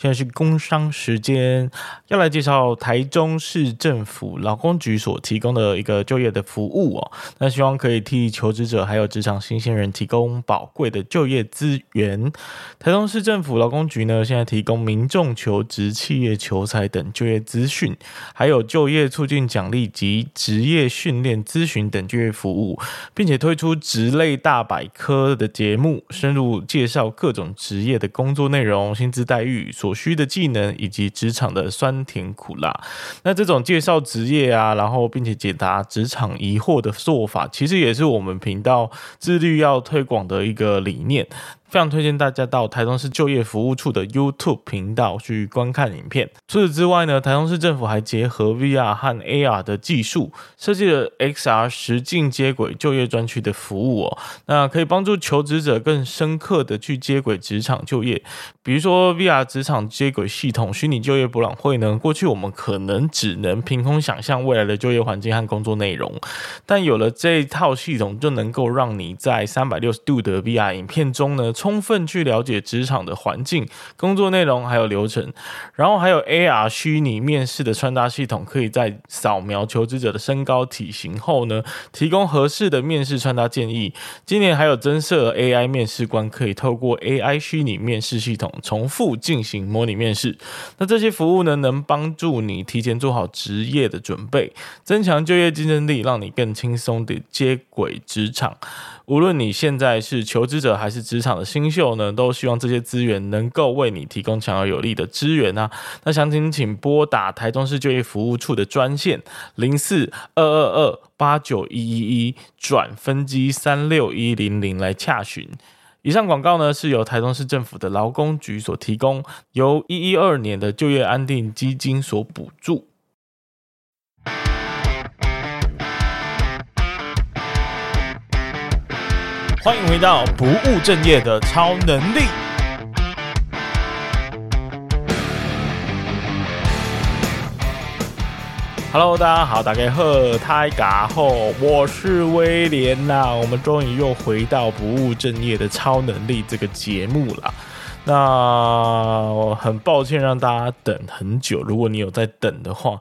现在是工商时间，要来介绍台中市政府劳工局所提供的一个就业的服务哦。那希望可以替求职者还有职场新鲜人提供宝贵的就业资源。台中市政府劳工局呢，现在提供民众求职、企业求才等就业资讯，还有就业促进奖励及职业训练咨询等就业服务，并且推出职类大百科的节目，深入介绍各种职业的工作内容、薪资待遇所。所需的技能以及职场的酸甜苦辣，那这种介绍职业啊，然后并且解答职场疑惑的做法，其实也是我们频道致力要推广的一个理念。非常推荐大家到台中市就业服务处的 YouTube 频道去观看影片。除此之外呢，台中市政府还结合 VR 和 AR 的技术，设计了 XR 实境接轨就业专区的服务哦。那可以帮助求职者更深刻的去接轨职场就业。比如说 VR 职场接轨系统虚拟就业博览会呢，过去我们可能只能凭空想象未来的就业环境和工作内容，但有了这一套系统，就能够让你在三百六十度的 VR 影片中呢。充分去了解职场的环境、工作内容还有流程，然后还有 AR 虚拟面试的穿搭系统，可以在扫描求职者的身高体型后呢，提供合适的面试穿搭建议。今年还有增设 AI 面试官，可以透过 AI 虚拟面试系统重复进行模拟面试。那这些服务呢，能帮助你提前做好职业的准备，增强就业竞争力，让你更轻松地接轨职场。无论你现在是求职者还是职场的新秀呢，都希望这些资源能够为你提供强而有力的资源啊。那详情请拨打台中市就业服务处的专线零四二二二八九一一一转分机三六一零零来洽询。以上广告呢是由台中市政府的劳工局所提供，由一一二年的就业安定基金所补助。欢迎回到不务正业的超能力。Hello，大家好，大家好，大家好，我是威廉呐。我们终于又回到不务正业的超能力这个节目了。那我很抱歉让大家等很久，如果你有在等的话，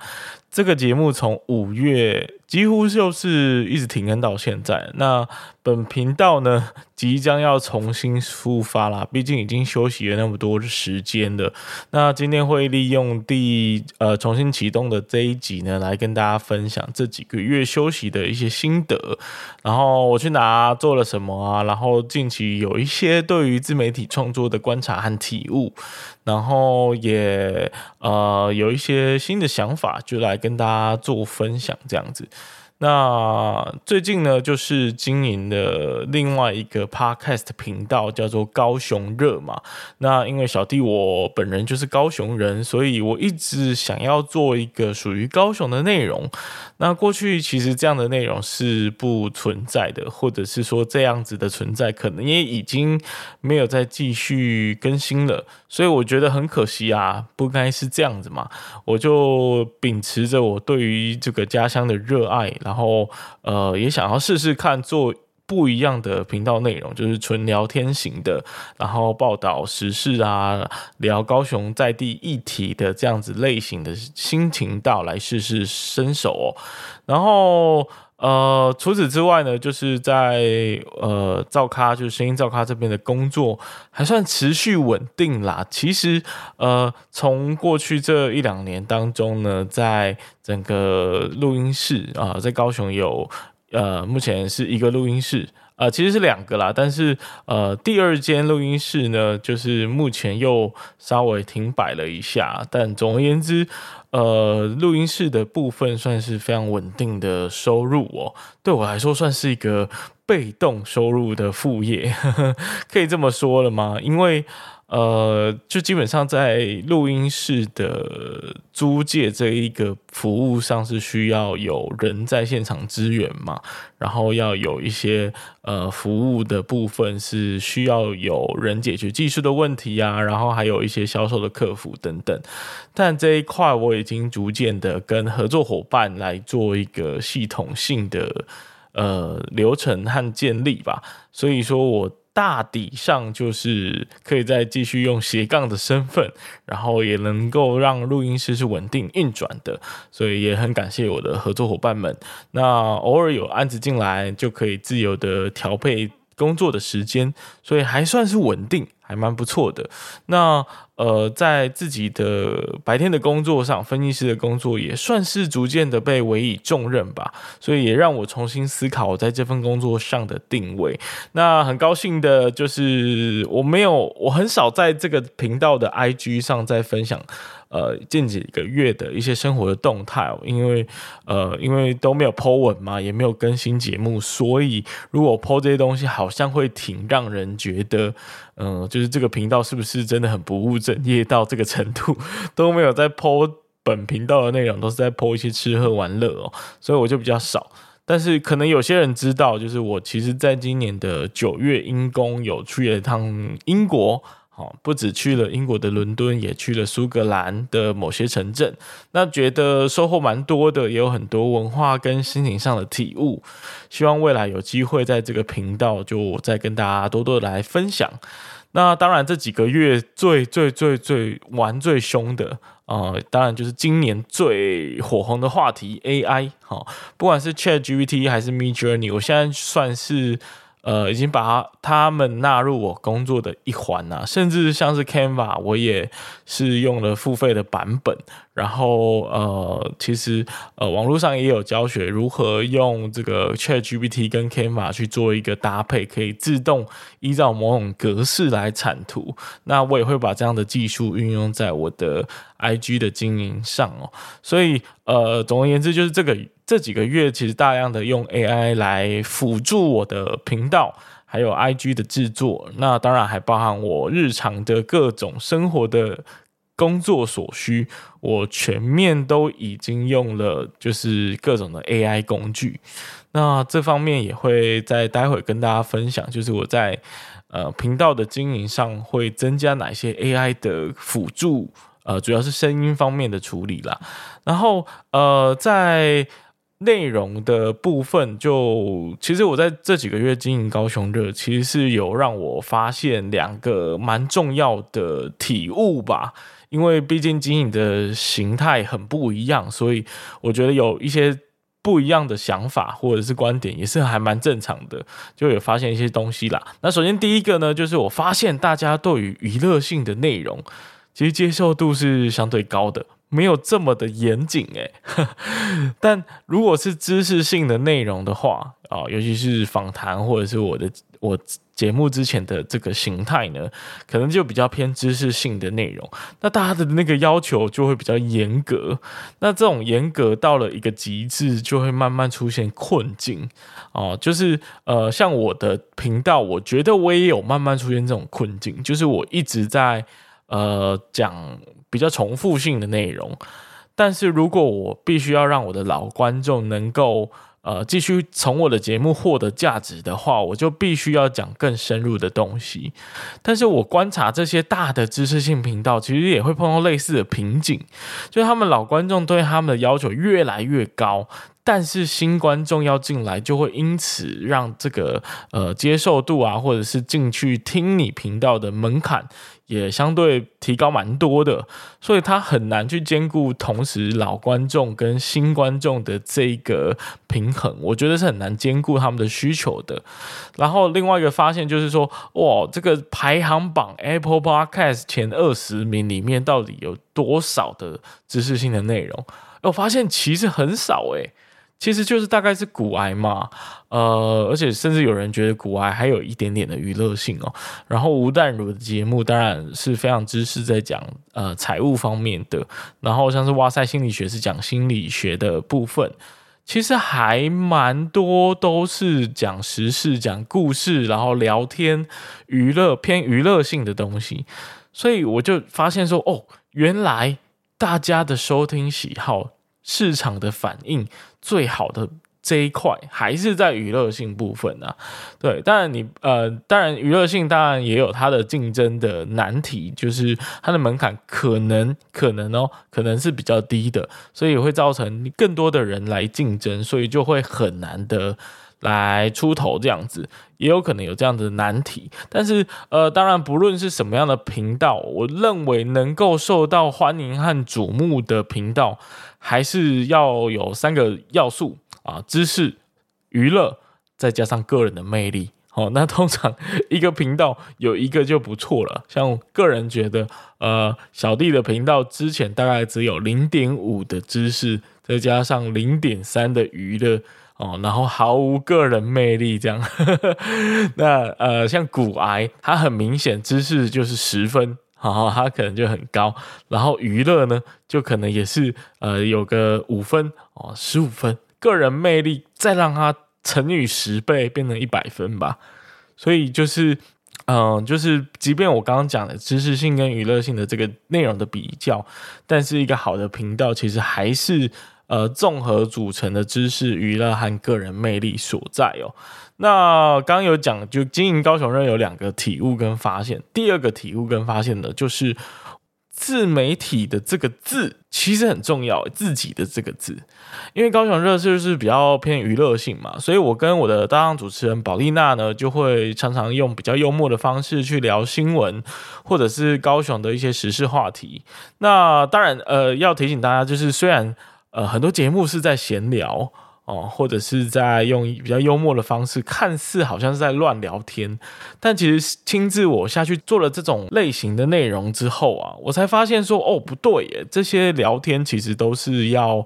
这个节目从五月。几乎就是一直停更到现在。那本频道呢，即将要重新出发啦，毕竟已经休息了那么多时间了。那今天会利用第呃重新启动的这一集呢，来跟大家分享这几个月休息的一些心得。然后我去哪做了什么啊？然后近期有一些对于自媒体创作的观察和体悟。然后也呃有一些新的想法，就来跟大家做分享这样子。那最近呢，就是经营的另外一个 podcast 频道，叫做高雄热嘛。那因为小弟我本人就是高雄人，所以我一直想要做一个属于高雄的内容。那过去其实这样的内容是不存在的，或者是说这样子的存在，可能也已经没有再继续更新了。所以我觉得很可惜啊，不该是这样子嘛。我就秉持着我对于这个家乡的热爱。然后，呃，也想要试试看做不一样的频道内容，就是纯聊天型的，然后报道时事啊，聊高雄在地议题的这样子类型的新频道来试试身手哦。然后，呃，除此之外呢，就是在呃造咖，就是声音造咖这边的工作还算持续稳定啦。其实，呃，从过去这一两年当中呢，在整个录音室啊、在高雄有呃，目前是一个录音室，呃，其实是两个啦，但是呃，第二间录音室呢，就是目前又稍微停摆了一下。但总而言之，呃，录音室的部分算是非常稳定的收入哦，对我来说算是一个被动收入的副业，可以这么说了吗？因为。呃，就基本上在录音室的租借这一个服务上是需要有人在现场支援嘛，然后要有一些呃服务的部分是需要有人解决技术的问题啊，然后还有一些销售的客服等等。但这一块我已经逐渐的跟合作伙伴来做一个系统性的呃流程和建立吧，所以说我。大抵上就是可以再继续用斜杠的身份，然后也能够让录音室是稳定运转的，所以也很感谢我的合作伙伴们。那偶尔有案子进来，就可以自由的调配工作的时间，所以还算是稳定。还蛮不错的。那呃，在自己的白天的工作上，分析师的工作也算是逐渐的被委以重任吧。所以也让我重新思考我在这份工作上的定位。那很高兴的就是，我没有，我很少在这个频道的 IG 上在分享。呃，近几个月的一些生活的动态，因为呃，因为都没有 po 文嘛，也没有更新节目，所以如果 po 这些东西，好像会挺让人觉得，嗯、就是这个频道是不是真的很不务正业到这个程度，都没有在 po 本频道的内容，都是在 po 一些吃喝玩乐哦，所以我就比较少。但是可能有些人知道，就是我其实在今年的九月因公有去了一趟英国。哦，不止去了英国的伦敦，也去了苏格兰的某些城镇，那觉得收获蛮多的，也有很多文化跟心情上的体悟。希望未来有机会在这个频道，就再跟大家多多来分享。那当然，这几个月最最最最玩最凶的，呃，当然就是今年最火红的话题 AI。好，不管是 ChatGPT 还是 Midjourney，我现在算是。呃，已经把他们纳入我工作的一环啊，甚至像是 Canva，我也是用了付费的版本。然后呃，其实呃，网络上也有教学如何用这个 ChatGPT 跟 Canva 去做一个搭配，可以自动依照某种格式来产图。那我也会把这样的技术运用在我的 IG 的经营上哦。所以呃，总而言之，就是这个。这几个月其实大量的用 AI 来辅助我的频道，还有 IG 的制作，那当然还包含我日常的各种生活的工作所需，我全面都已经用了，就是各种的 AI 工具。那这方面也会在待会跟大家分享，就是我在呃频道的经营上会增加哪些 AI 的辅助，呃，主要是声音方面的处理啦。然后呃在内容的部分就，其实我在这几个月经营高雄热，其实是有让我发现两个蛮重要的体悟吧。因为毕竟经营的形态很不一样，所以我觉得有一些不一样的想法或者是观点，也是还蛮正常的。就有发现一些东西啦。那首先第一个呢，就是我发现大家对于娱乐性的内容，其实接受度是相对高的。没有这么的严谨诶，但如果是知识性的内容的话啊，尤其是访谈或者是我的我节目之前的这个形态呢，可能就比较偏知识性的内容，那大家的那个要求就会比较严格，那这种严格到了一个极致，就会慢慢出现困境。哦，就是呃，像我的频道，我觉得我也有慢慢出现这种困境，就是我一直在呃讲。比较重复性的内容，但是如果我必须要让我的老观众能够呃继续从我的节目获得价值的话，我就必须要讲更深入的东西。但是我观察这些大的知识性频道，其实也会碰到类似的瓶颈，就是他们老观众对他们的要求越来越高。但是新观众要进来，就会因此让这个呃接受度啊，或者是进去听你频道的门槛也相对提高蛮多的，所以他很难去兼顾同时老观众跟新观众的这个平衡，我觉得是很难兼顾他们的需求的。然后另外一个发现就是说，哇，这个排行榜 Apple Podcast 前二十名里面到底有多少的知识性的内容？我发现其实很少诶。其实就是大概是股癌嘛，呃，而且甚至有人觉得股癌还有一点点的娱乐性哦。然后吴淡如的节目当然是非常知识在讲呃财务方面的，然后像是哇塞心理学是讲心理学的部分，其实还蛮多都是讲时事、讲故事，然后聊天、娱乐偏娱乐性的东西。所以我就发现说，哦，原来大家的收听喜好。市场的反应最好的这一块还是在娱乐性部分啊，对，当然你呃，当然娱乐性当然也有它的竞争的难题，就是它的门槛可能可能哦，可能是比较低的，所以会造成更多的人来竞争，所以就会很难的来出头这样子，也有可能有这样的难题。但是，呃，当然，不论是什么样的频道，我认为能够受到欢迎和瞩目的频道，还是要有三个要素啊：知识、娱乐，再加上个人的魅力。哦，那通常一个频道有一个就不错了。像个人觉得，呃，小弟的频道之前大概只有零点五的知识，再加上零点三的娱乐，哦，然后毫无个人魅力这样。那呃，像股癌，它很明显知识就是十分，好、哦，它可能就很高。然后娱乐呢，就可能也是呃有个五分哦，十五分。个人魅力再让它。乘以十倍变成一百分吧，所以就是，嗯、就是，即便我刚刚讲的知识性跟娱乐性的这个内容的比较，但是一个好的频道其实还是呃综合组成的知识、娱乐和个人魅力所在哦。那刚有讲，就经营高雄热有两个体悟跟发现，第二个体悟跟发现呢，就是。自媒体的这个字其实很重要，自己的这个字，因为高雄热就是比较偏娱乐性嘛，所以我跟我的搭档主持人宝丽娜呢，就会常常用比较幽默的方式去聊新闻，或者是高雄的一些时事话题。那当然，呃，要提醒大家，就是虽然呃很多节目是在闲聊。哦，或者是在用比较幽默的方式，看似好像是在乱聊天，但其实亲自我下去做了这种类型的内容之后啊，我才发现说，哦，不对耶，这些聊天其实都是要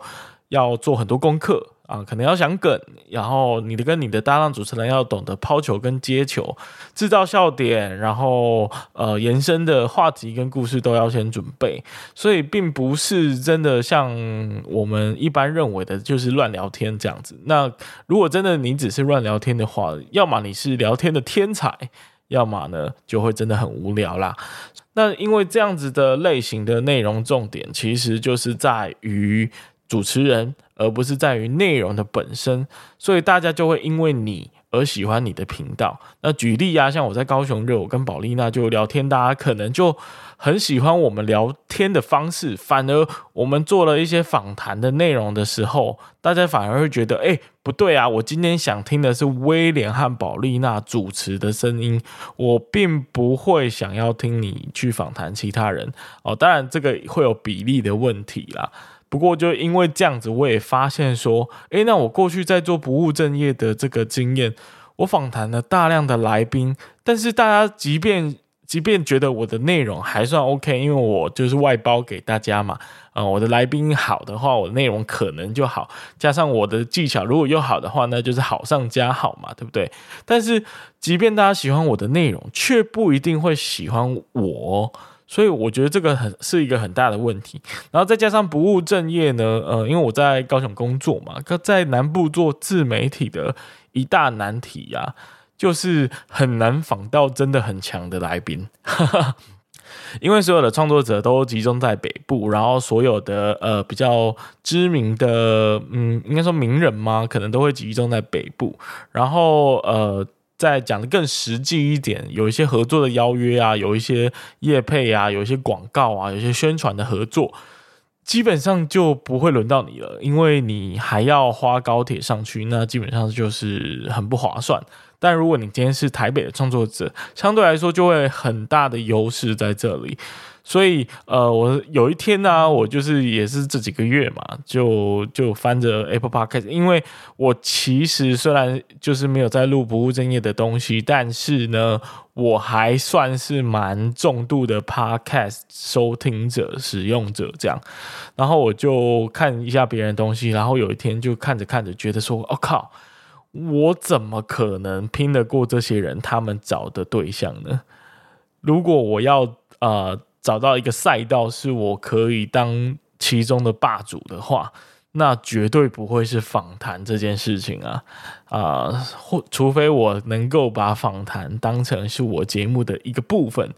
要做很多功课。啊，可能要想梗，然后你的跟你的搭档主持人要懂得抛球跟接球，制造笑点，然后呃延伸的话题跟故事都要先准备，所以并不是真的像我们一般认为的，就是乱聊天这样子。那如果真的你只是乱聊天的话，要么你是聊天的天才，要么呢就会真的很无聊啦。那因为这样子的类型的内容重点，其实就是在于主持人。而不是在于内容的本身，所以大家就会因为你而喜欢你的频道。那举例啊，像我在高雄热，我跟宝丽娜就聊天，大家可能就很喜欢我们聊天的方式。反而我们做了一些访谈的内容的时候，大家反而会觉得，哎，不对啊，我今天想听的是威廉和宝丽娜主持的声音，我并不会想要听你去访谈其他人。哦，当然这个会有比例的问题啦。不过，就因为这样子，我也发现说，诶，那我过去在做不务正业的这个经验，我访谈了大量的来宾，但是大家即便即便觉得我的内容还算 OK，因为我就是外包给大家嘛，啊、呃，我的来宾好的话，我的内容可能就好，加上我的技巧如果又好的话，那就是好上加好嘛，对不对？但是，即便大家喜欢我的内容，却不一定会喜欢我。所以我觉得这个很是一个很大的问题，然后再加上不务正业呢，呃，因为我在高雄工作嘛，在南部做自媒体的一大难题呀、就是很难访到真的很强的来宾，因为所有的创作者都集中在北部，然后所有的呃比较知名的，嗯，应该说名人嘛，可能都会集中在北部，然后呃。再讲的更实际一点，有一些合作的邀约啊，有一些业配啊，有一些广告啊，有些宣传的合作，基本上就不会轮到你了，因为你还要花高铁上去，那基本上就是很不划算。但如果你今天是台北的创作者，相对来说就会很大的优势在这里。所以，呃，我有一天呢、我就是也是这几个月嘛，就就翻着 Apple Podcast，因为我其实虽然就是没有在录不务正业的东西，但是呢，我还算是蛮重度的 Podcast 收听者、使用者这样。然后我就看一下别人的东西，然后有一天就看着看着，觉得说：“我、哦、靠，我怎么可能拼得过这些人他们找的对象呢？如果我要呃。”找到一个赛道是我可以当其中的霸主的话，那绝对不会是访谈这件事情啊啊！或、除非我能够把访谈当成是我节目的一个部分，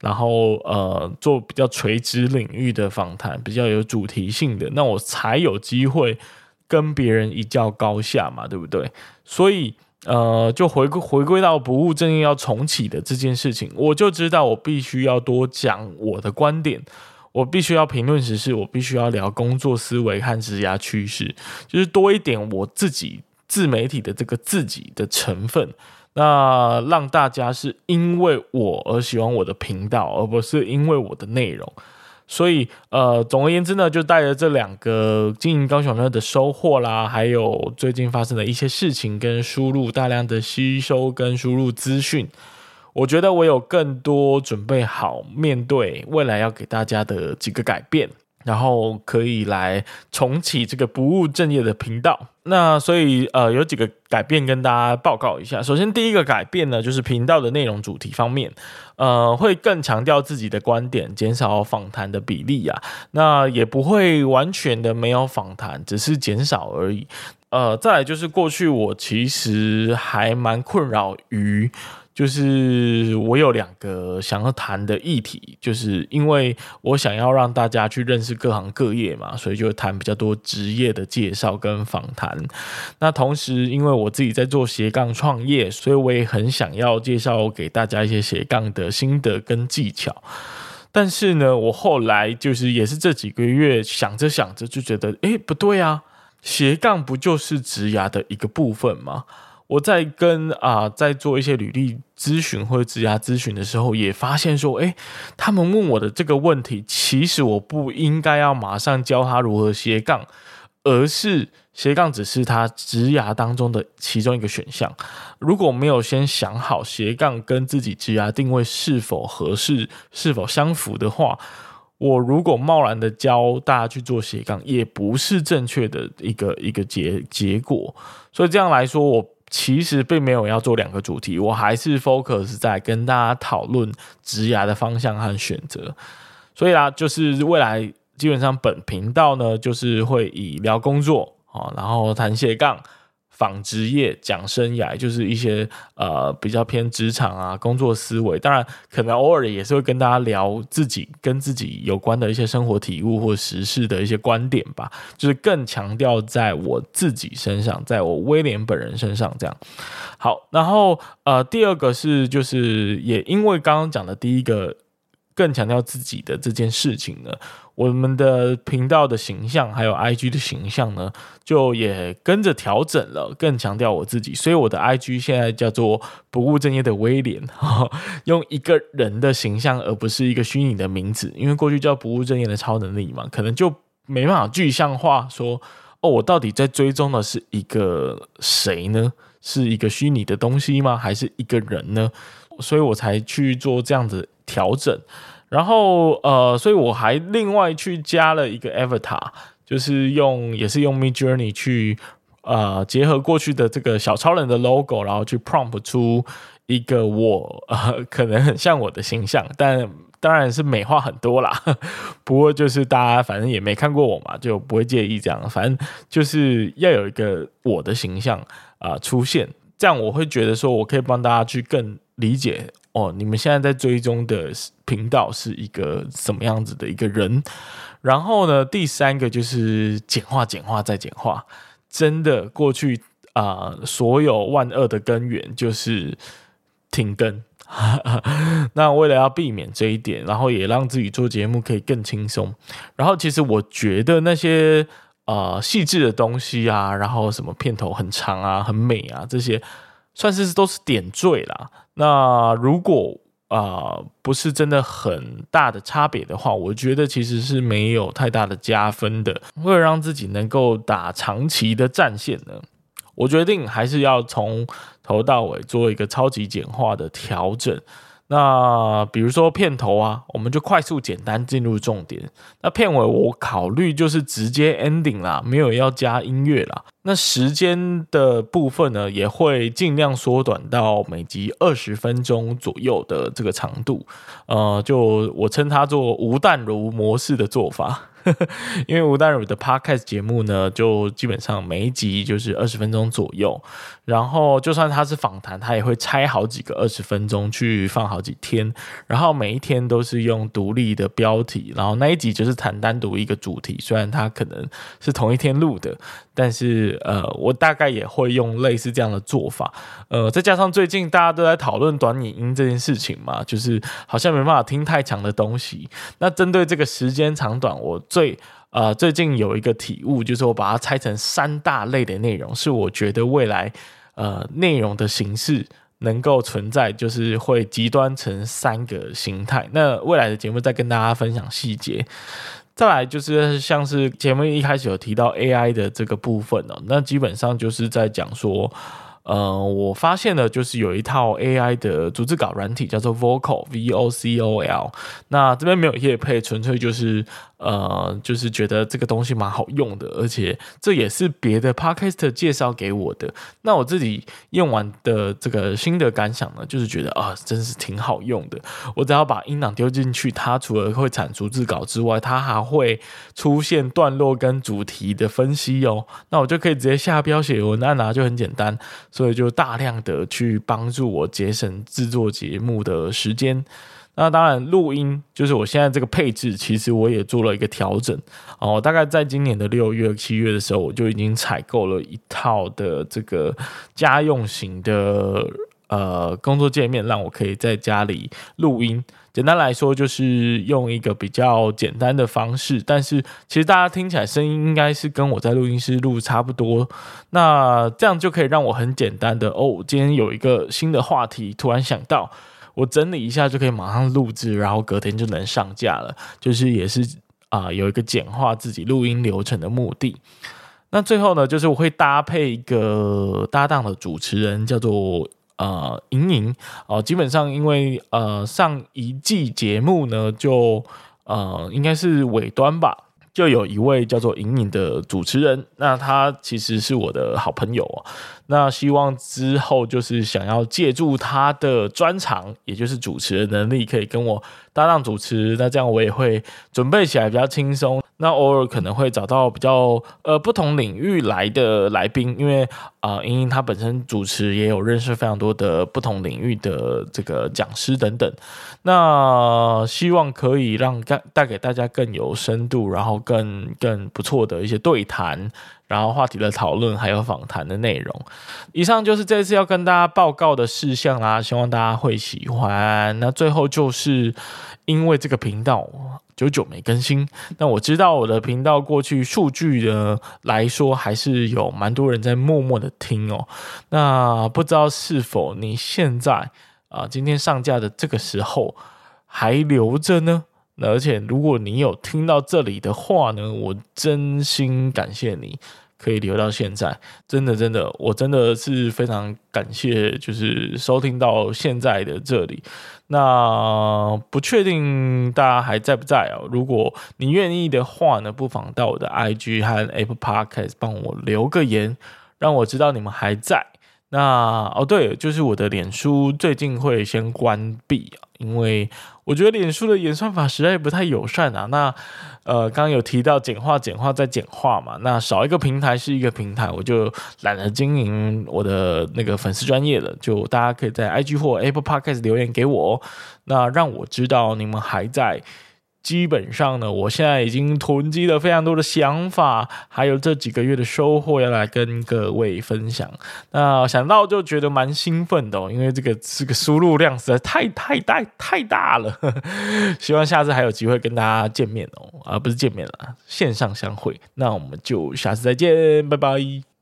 然后呃做比较垂直领域的访谈，比较有主题性的，那我才有机会跟别人一较高下嘛，对不对？所以。呃，就回归回归到不务正业要重启的这件事情，我就知道我必须要多讲我的观点，我必须要评论时事，我必须要聊工作思维和职涯趋势，就是多一点我自己自媒体的这个自己的成分，那让大家是因为我而喜欢我的频道，而不是因为我的内容。所以，呃，总而言之呢，就带着这两个经营高雄乐的收获啦，还有最近发生的一些事情，跟输入大量的吸收跟输入资讯，我觉得我有更多准备好面对未来要给大家的几个改变。然后可以来重启这个不务正业的频道。那所以呃有几个改变跟大家报告一下。首先第一个改变呢，就是频道的内容主题方面，呃会更强调自己的观点，减少访谈的比例啊。那也不会完全的没有访谈，只是减少而已。呃，再来就是过去我其实还蛮困扰于。就是我有两个想要谈的议题，就是因为我想要让大家去认识各行各业嘛，所以就谈比较多职业的介绍跟访谈。那同时，因为我自己在做斜杠创业，所以我也很想要介绍给大家一些斜杠的心得跟技巧。但是呢，我后来就是也是这几个月想着想着就觉得，诶，不对啊，斜杠不就是职涯的一个部分吗？我在跟啊、在做一些履历咨询或者职涯咨询的时候，也发现说，诶，他们问我的这个问题，其实我不应该要马上教他如何斜杠，而是斜杠只是他职涯当中的其中一个选项。如果没有先想好斜杠跟自己职涯定位是否合适、是否相符的话，我如果贸然的教大家去做斜杠，也不是正确的一个一个结结果。所以这样来说，我。其实并没有要做两个主题，我还是 focus 在跟大家讨论职涯的方向和选择。所以啦，就是未来基本上本频道呢，就是会以聊工作啊，然后谈斜杠。访职业、讲生涯，就是一些呃比较偏职场啊工作思维。当然，可能偶尔也是会跟大家聊自己跟自己有关的一些生活体悟或时事的一些观点吧。就是更强调在我自己身上，在我威廉本人身上这样。好，然后呃第二个是就是也因为刚刚讲的第一个。更强调自己的这件事情呢，我们的频道的形象还有 IG 的形象呢，就也跟着调整了，更强调我自己。所以我的 IG 现在叫做不务正业的威廉，用一个人的形象，而不是一个虚拟的名字。因为过去叫不务正业的超能力嘛，可能就没办法具象化说，哦，我到底在追踪的是一个谁呢？是一个虚拟的东西吗？还是一个人呢？所以我才去做这样子调整，然后呃，所以我还另外去加了一个 avatar，就是用也是用 Midjourney 去呃结合过去的这个小超人的 logo，然后去 prompt 出一个我 可能很像我的形象，但当然是美化很多啦。不过就是大家反正也没看过我嘛，就不会介意这样。反正就是要有一个我的形象啊、出现，这样我会觉得说我可以帮大家去更。理解哦，你们现在在追踪的频道是一个什么样子的一个人？然后呢，第三个就是简化、简化再简化。真的，过去啊、所有万恶的根源就是停更。那为了要避免这一点，然后也让自己做节目可以更轻松。然后，其实我觉得那些呃细致的东西啊，然后什么片头很长啊、很美啊这些。算是都是点缀啦。那如果啊、不是真的很大的差别的话，我觉得其实是没有太大的加分的。为了让自己能够打长期的战线呢，我决定还是要从头到尾做一个超级简化的调整。那比如说片头啊，我们就快速简单进入重点。那片尾我考虑就是直接 ending 啦，没有要加音乐啦。那时间的部分呢，也会尽量缩短到每集二十分钟左右的这个长度。呃，就我称它做吴淡如模式的做法。因为吴淡如的 podcast 节目呢，就基本上每一集就是二十分钟左右，然后就算他是访谈，他也会拆好几个二十分钟去放好几天，然后每一天都是用独立的标题，然后那一集就是谈单独一个主题，虽然他可能是同一天录的，但是呃，我大概也会用类似这样的做法，呃，再加上最近大家都在讨论短影音这件事情嘛，就是好像没办法听太长的东西，那针对这个时间长短，我。最呃，最近有一个体悟，就是我把它拆成三大类的内容，是我觉得未来呃内容的形式能够存在，就是会极端成三个形态。那未来的节目再跟大家分享细节。再来就是像是前面一开始有提到 AI 的这个部分哦，那基本上就是在讲说。呃，我发现的，就是有一套 AI 的组织稿软体，叫做 Vocal V O C O L，。那这边没有业配，纯粹就是。呃，就是觉得这个东西蛮好用的，而且这也是别的 podcast 介绍给我的。那我自己用完的这个心得感想呢，就是觉得啊，真是挺好用的。我只要把音档丢进去，它除了会产逐字稿之外，它还会出现段落跟主题的分析哦。那我就可以直接下标写文案啊，就很简单。所以就大量的去帮助我节省制作节目的时间。那当然，录音就是我现在这个配置，其实我也做了一个调整哦。大概在今年的六月、七月的时候，我就已经采购了一套的这个家用型的呃工作界面，让我可以在家里录音。简单来说，就是用一个比较简单的方式，但是其实大家听起来声音应该是跟我在录音室录差不多。那这样就可以让我很简单的哦，今天有一个新的话题，突然想到。我整理一下就可以马上录制，然后隔天就能上架了。就是也是啊、有一个简化自己录音流程的目的。那最后呢，就是我会搭配一个搭档的主持人，叫做呃莹莹哦。基本上因为呃上一季节目呢，就呃应该是尾端吧。就有一位叫做莹莹的主持人，那他其实是我的好朋友哦。那希望之后就是想要借助他的专长，也就是主持的能力，可以跟我搭档主持。那这样我也会准备起来比较轻松。那偶尔可能会找到比较呃不同领域来的来宾，因为啊，莹莹她本身主持也有认识非常多的不同领域的这个讲师等等。那希望可以让带带给大家更有深度，然后更更不错的一些对谈，然后话题的讨论，还有访谈的内容。以上就是这次要跟大家报告的事项啦，希望大家会喜欢。那最后就是因为这个频道。久久没更新，那我知道我的频道过去数据呢来说，还是有蛮多人在默默的听哦。那不知道是否你现在啊、今天上架的这个时候还留着呢？而且如果你有听到这里的话呢，我真心感谢你。可以留到现在，真的真的，我真的是非常感谢，就是收听到现在的这里。那不确定大家还在不在哦？如果你愿意的话呢，不妨到我的 IG 和 Apple Podcast 帮我留个言，让我知道你们还在。那哦对，就是我的脸书最近会先关闭，因为我觉得脸书的演算法实在不太友善啊。那呃，刚刚有提到简化、简化再简化嘛，那少一个平台是一个平台，我就懒得经营我的那个粉丝专业了。就大家可以在 IG 或 Apple Podcast 留言给我，那让我知道你们还在。基本上呢，我现在已经囤积了非常多的想法，还有这几个月的收获要来跟各位分享。那想到就觉得蛮兴奋的哦，因为这个这个输入量实在太太大太大了。希望下次还有机会跟大家见面哦，而不是见面了，线上相会。那我们就下次再见，拜拜。